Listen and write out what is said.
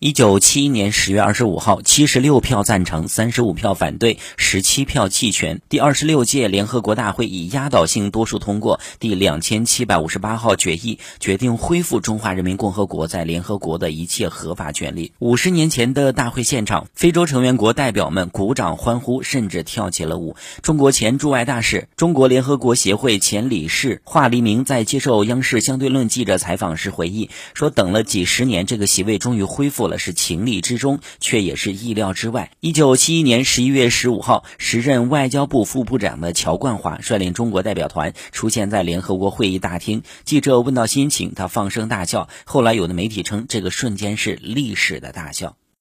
一九七一年十月二十五号，七十六票赞成，三十五票反对，十七票弃权。第二十六届联合国大会以压倒性多数通过第两千七百五十八号决议，决定恢复中华人民共和国在联合国的一切合法权利。五十年前的大会现场，非洲成员国代表们鼓掌欢呼，甚至跳起了舞。中国前驻外大使、中国联合国协会前理事华黎明在接受央视相对论记者采访时回忆说：“等了几十年，这个席位终于恢复了。”是情理之中，却也是意料之外。一九七一年十一月十五号，时任外交部副部长的乔冠华率领中国代表团出现在联合国会议大厅。记者问到心情，他放声大笑。后来有的媒体称，这个瞬间是历史的大笑。